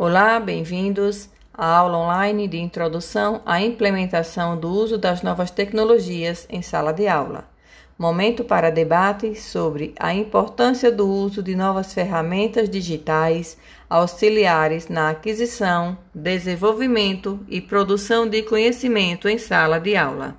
Olá, bem-vindos à aula online de introdução à implementação do uso das novas tecnologias em sala de aula. Momento para debate sobre a importância do uso de novas ferramentas digitais auxiliares na aquisição, desenvolvimento e produção de conhecimento em sala de aula.